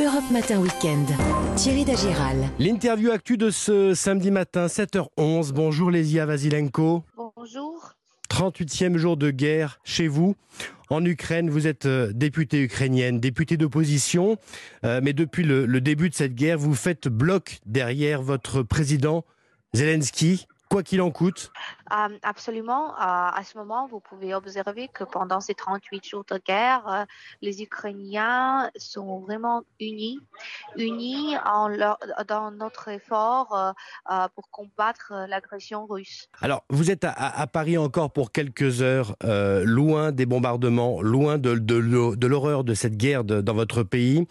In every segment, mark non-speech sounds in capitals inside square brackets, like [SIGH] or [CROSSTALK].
Europe Matin Weekend. Thierry Dagiral. L'interview actu de ce samedi matin, 7h11. Bonjour Lesia Vasilenko. Bonjour. 38e jour de guerre chez vous. En Ukraine, vous êtes euh, députée ukrainienne, députée d'opposition, euh, mais depuis le, le début de cette guerre, vous faites bloc derrière votre président Zelensky quoi qu'il en coûte euh, Absolument. Euh, à ce moment, vous pouvez observer que pendant ces 38 jours de guerre, euh, les Ukrainiens sont vraiment unis, unis en leur, dans notre effort pour combattre l'agression russe. Alors, vous êtes à, à, Paris encore pour quelques heures, loin des bombardements, loin de, de, de l'horreur de cette guerre de, dans votre pays.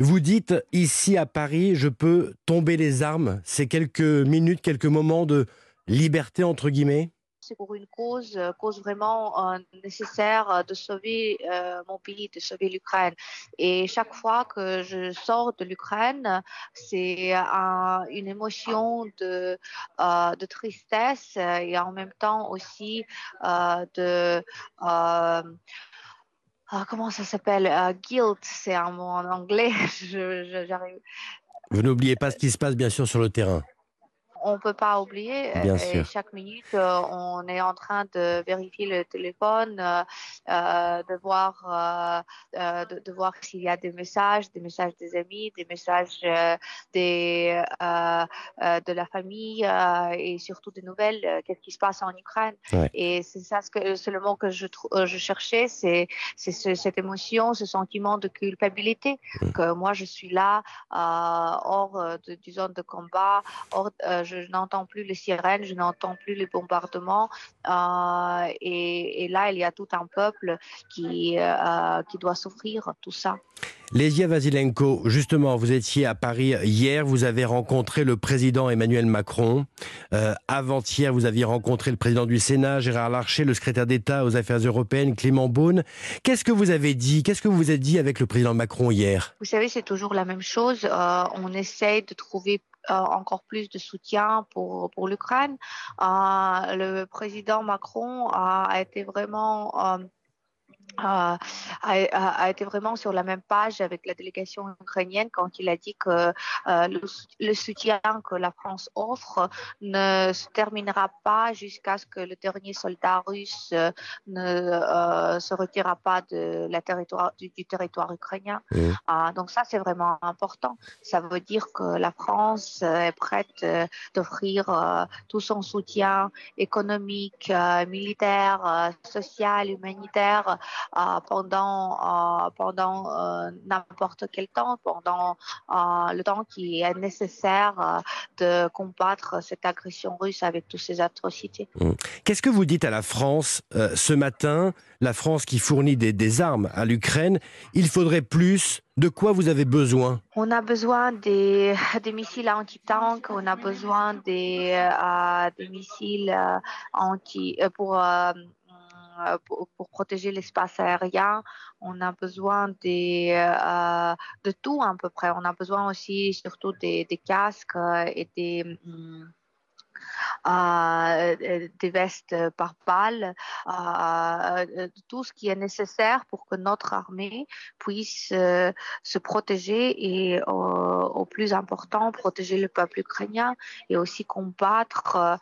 Vous dites ici à Paris, je peux tomber les armes. C'est quelques minutes, quelques moments de liberté entre guillemets? C'est pour une cause, euh, cause vraiment euh, nécessaire euh, de sauver euh, mon pays, de sauver l'Ukraine. Et chaque fois que je sors de l'Ukraine, c'est une émotion de, de tristesse et en même temps aussi de comment ça s'appelle Guilt, c'est un mot en anglais. [LAUGHS] je, je, Vous n'oubliez pas ce qui se passe bien sûr sur le terrain on ne peut pas oublier. Bien et sûr. chaque minute, euh, on est en train de vérifier le téléphone, euh, euh de voir, euh, euh, de, de, voir s'il y a des messages, des messages des amis, des messages des, de la famille et surtout des nouvelles. Qu'est-ce qui se passe en Ukraine ouais. Et c'est ça ce que c'est le mot que je, je cherchais, c'est c'est ce, cette émotion, ce sentiment de culpabilité mmh. que moi je suis là hors de, du zone de combat, hors je n'entends plus les sirènes, je n'entends plus les bombardements. Euh, et, et, là, il y a tout un peuple qui, euh, qui doit souffrir tout ça. Lesia Vasilenko, justement, vous étiez à Paris hier, vous avez rencontré le président Emmanuel Macron. Euh, Avant-hier, vous aviez rencontré le président du Sénat, Gérard Larcher, le secrétaire d'État aux Affaires européennes, Clément Beaune. Qu'est-ce que vous avez dit Qu'est-ce que vous vous êtes dit avec le président Macron hier? Vous savez, c'est toujours la même chose. Euh, on essaye de trouver encore plus de soutien pour, pour l'Ukraine. Euh, le président Macron a, a été vraiment euh, a, a, été vraiment sur la même page avec la délégation ukrainienne quand il a dit que euh, le, le, soutien que la France offre ne se terminera pas jusqu'à ce que le dernier soldat russe euh, ne euh, se retirera pas de la territoire, du, du territoire ukrainien. Mmh. donc ça, c'est vraiment important. Ça veut dire que la France est prête d'offrir tout son soutien économique, militaire, social, humanitaire pendant, euh, pendant euh, n'importe quel temps, pendant le temps qui est nécessaire de combattre cette agression russe avec toutes ces atrocités. Mmh. Qu'est-ce que vous dites à la France ce matin, la France qui fournit des, des armes à l'Ukraine Il faudrait plus? De quoi vous avez besoin? On a besoin des, [LAUGHS] des missiles anti-tank, on a besoin des, euh, des missiles euh, anti, euh, pour pour, pour, protéger l'espace aérien, on a besoin euh, de tout à peu près. On a besoin aussi surtout des, des casques et des... Hum, euh, des vestes par balles, euh, tout ce qui est nécessaire pour que notre armée puisse euh, se protéger et au plus important protéger le peuple ukrainien et aussi combattre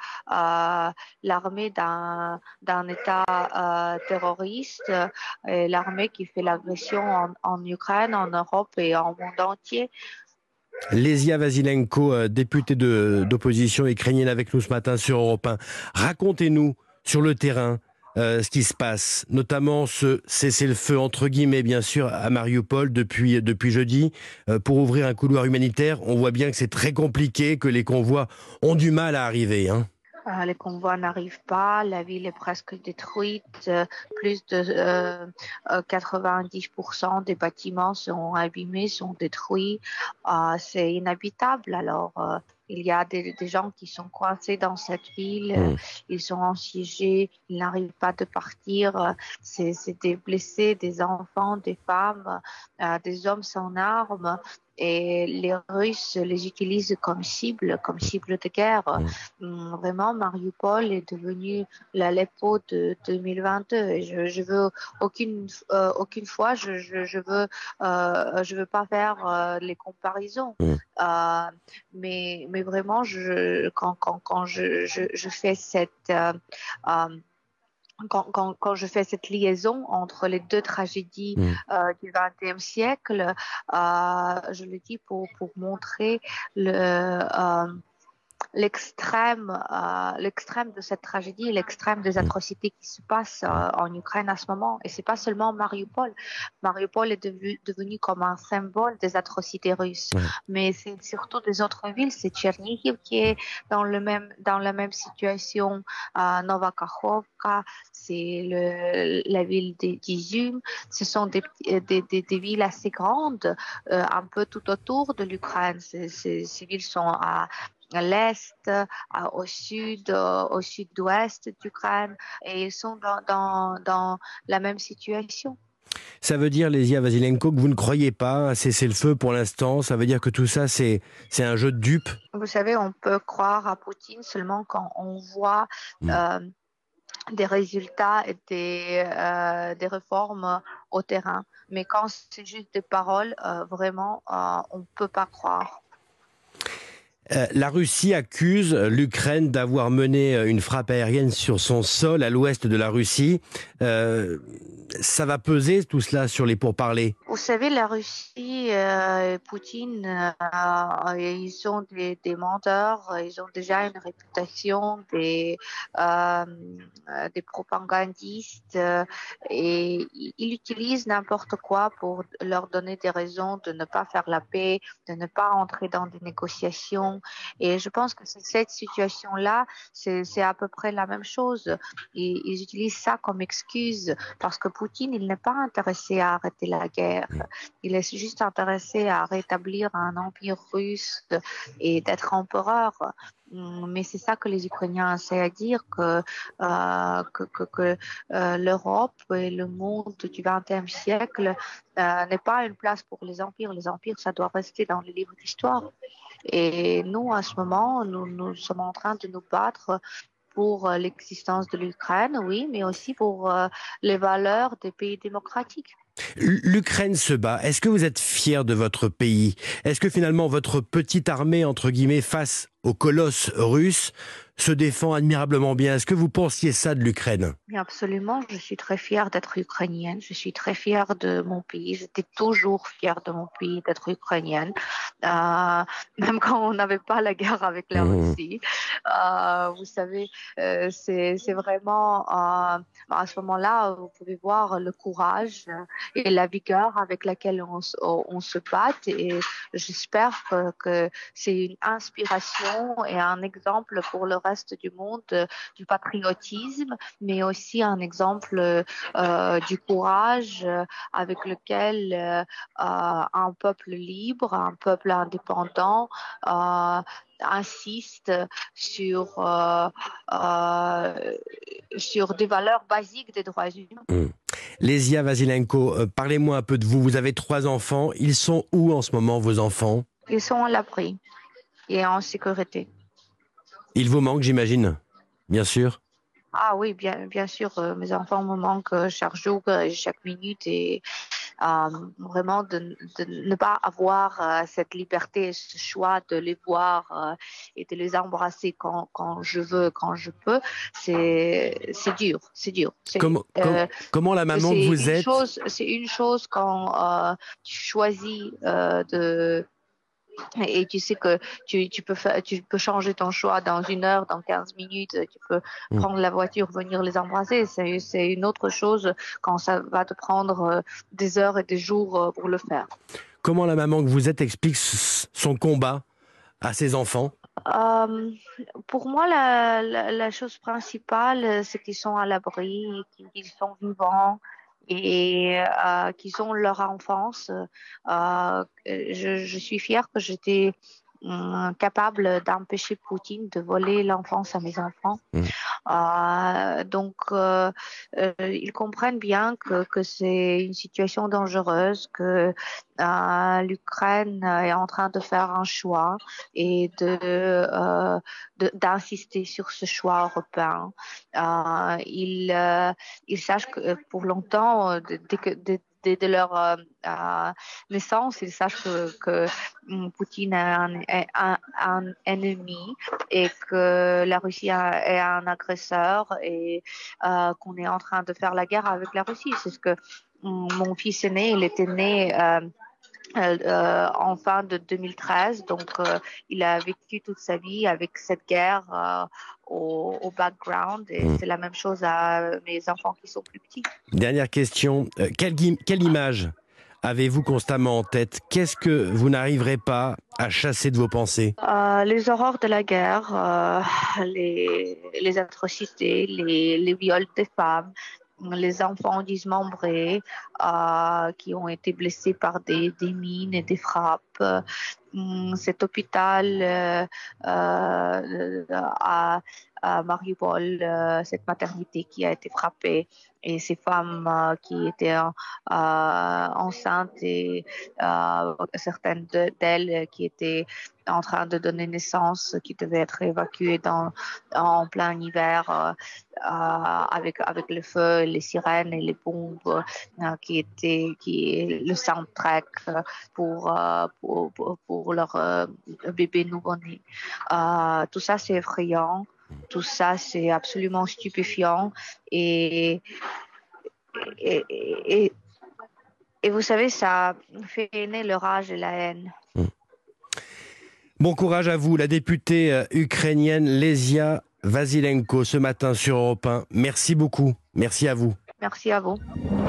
l'armée d'un État terroriste, l'armée qui fait l'agression en, en Ukraine, en Europe et en monde entier. Lesia Vasilenko, députée d'opposition ukrainienne avec nous ce matin sur Europe 1. Racontez-nous sur le terrain euh, ce qui se passe, notamment ce cessez-le-feu entre guillemets bien sûr à Mariupol depuis depuis jeudi euh, pour ouvrir un couloir humanitaire. On voit bien que c'est très compliqué, que les convois ont du mal à arriver. Hein. Euh, les convois n'arrivent pas, la ville est presque détruite, euh, plus de euh, 90% des bâtiments sont abîmés, sont détruits, euh, c'est inhabitable. Alors, euh, il y a des, des, gens qui sont coincés dans cette ville, mmh. ils sont assiégés, ils n'arrivent pas de partir, c'est des blessés, des enfants, des femmes, des hommes sans armes. Et les Russes les utilisent comme cible, comme cible de guerre. Mm. Mm, vraiment, Mariupol est devenu l'Aleppo de 2022. Et je, je veux aucune euh, aucune fois, je, je, je veux euh, je veux pas faire euh, les comparaisons. Mm. Mais mais vraiment, je quand quand quand je je, je fais cette quand, quand, quand, je fais cette liaison entre les deux tragédies mmh. euh, du XXe siècle, euh, je le dis pour, pour montrer le, euh, l'extrême, euh, l'extrême de cette tragédie, l'extrême des atrocités qui se passent euh, en Ukraine à ce moment. Et c'est pas seulement Mariupol. Mariupol est devenu, devenu comme un symbole des atrocités russes. Ouais. Mais c'est surtout des autres villes. C'est Tchernihiv qui est dans le même, dans la même situation. Euh, Novakhovka, c'est la ville d'Izum. Ce sont des, des, des, des, villes assez grandes, euh, un peu tout autour de l'Ukraine. Ces, ces villes sont à à l'est, au sud, au sud-ouest d'Ukraine, et ils sont dans, dans, dans, la même situation. Ça veut dire, Lesia Vasilenko, que vous ne croyez pas à cesser le feu pour l'instant? Ça veut dire que tout ça, c'est un jeu de dupes Vous savez, on peut croire à Poutine seulement quand on voit mmh. euh, des résultats et des, euh, des réformes au terrain. Mais quand c'est juste des paroles, euh, vraiment, euh, on ne peut pas croire. Euh, la Russie accuse l'Ukraine d'avoir mené une frappe aérienne sur son sol à l'ouest de la Russie. Euh, ça va peser tout cela sur les pourparlers? Vous savez, la Russie euh, et Poutine, euh, ils sont des, des, menteurs, ils ont déjà une réputation des, euh, des propagandistes et ils utilisent n'importe quoi pour leur donner des raisons de ne pas faire la paix, de ne pas entrer dans des négociations. Et je pense que cette situation-là, c'est à peu près la même chose. Ils, ils utilisent ça comme excuse parce que Poutine, il n'est pas intéressé à arrêter la guerre. Il est juste intéressé à rétablir un empire russe et d'être empereur. Mais c'est ça que les Ukrainiens essaient à dire que, euh, que, que, que euh, l'Europe et le monde du XXe siècle euh, n'est pas une place pour les empires. Les empires, ça doit rester dans les livres d'histoire. Et nous, à ce moment, nous, nous sommes en train de nous battre pour euh, l'existence de l'Ukraine, oui, mais aussi pour euh, les valeurs des pays démocratiques. L'Ukraine se bat. Est-ce que vous êtes fier de votre pays? Est-ce que finalement votre petite armée, entre guillemets, face au colosse russe, se défend admirablement bien. Est-ce que vous pensiez ça de l'Ukraine? Absolument, je suis très fière d'être ukrainienne, je suis très fière de mon pays, j'étais toujours fière de mon pays d'être ukrainienne, euh, même quand on n'avait pas la guerre avec la mmh. Russie. Euh, vous savez, euh, c'est vraiment à ce moment-là, vous pouvez voir le courage et la vigueur avec laquelle on, on se bat et j'espère que, que c'est une inspiration et un exemple pour le reste du monde euh, du patriotisme, mais aussi un exemple euh, du courage euh, avec lequel euh, un peuple libre, un peuple indépendant euh, insiste sur, sur des valeurs basiques des droits humains. Mmh. Lesia Vasilenko, parlez-moi un peu de vous. Vous avez trois enfants. Ils sont où en ce moment, vos enfants? Ils sont à l'abri et en sécurité. Il vous manque, j'imagine, bien sûr. Ah oui, bien, bien sûr, euh, mes enfants me manquent euh, chaque jour et chaque minute et euh, vraiment de, de, ne pas avoir euh, cette liberté, ce choix de les voir euh, et de les embrasser quand, quand je veux, quand je peux, c'est dur, c'est dur. Comment, com comment la maman que vous êtes C'est une chose quand tu choisis de et tu sais que tu, tu, peux faire, tu peux changer ton choix dans une heure, dans 15 minutes, tu peux mmh. prendre la voiture, venir les embrasser. C'est une autre chose quand ça va te prendre euh, des heures et des jours euh, pour le faire. Comment la maman que vous êtes explique son combat à ses enfants? Euh, pour moi, la, la, la chose principale, c'est qu'ils sont à l'abri, qu'ils sont vivants, et euh, qui sont leur enfance. Euh, je, je, suis fière que j'étais hum, capable d'empêcher Poutine de voler l'enfance à mes enfants. Mm. Euh, donc, euh, euh, ils comprennent bien que, que c'est une situation dangereuse, que euh, l'Ukraine est en train de faire un choix et de euh, d'insister sur ce choix européen. Euh, ils, ils sachent que pour longtemps, dès que dès- dès de leur euh, naissance, ils sachent que, que Poutine est un, ennemi et que la Russie est un agresseur et euh, qu'on est en train de faire la guerre avec la Russie. C'est ce que mon fils aîné, il était né euh, euh, euh, en fin de 2013, donc euh, il a vécu toute sa vie avec cette guerre euh, au, au background et Mm. c'est la même chose à mes enfants qui sont plus petits. Dernière question. Quelle, image avez-vous constamment en tête? Qu'est-ce que vous n'arriverez pas à chasser de vos pensées? Les horreurs de la guerre, les, les atrocités, les, les viols des femmes, les enfants dismembrés euh, qui ont été blessés par des, mines et des frappes. Hum, cet hôpital euh, euh, à, Mariupol, cette maternité qui a été frappée et ces femmes euh, qui étaient euh, enceintes et euh, certaines de- d'elles qui étaient en train de donner naissance, qui devaient être évacuées dans, en plein hiver euh, euh, avec, avec le feu, les sirènes et les bombes euh, qui étaient qui, le soundtrack euh, pour, euh, pour, pour, leur euh, bébé nouveau-né. Euh, tout ça, c'est effrayant. Tout ça, c'est absolument stupéfiant. Et, et, et, vous savez, ça fait naître le rage et la haine. Bon courage à vous, la députée euh, ukrainienne Lesia Vasilenko, ce matin sur Europe 1. Merci beaucoup. Merci à vous. Merci à vous.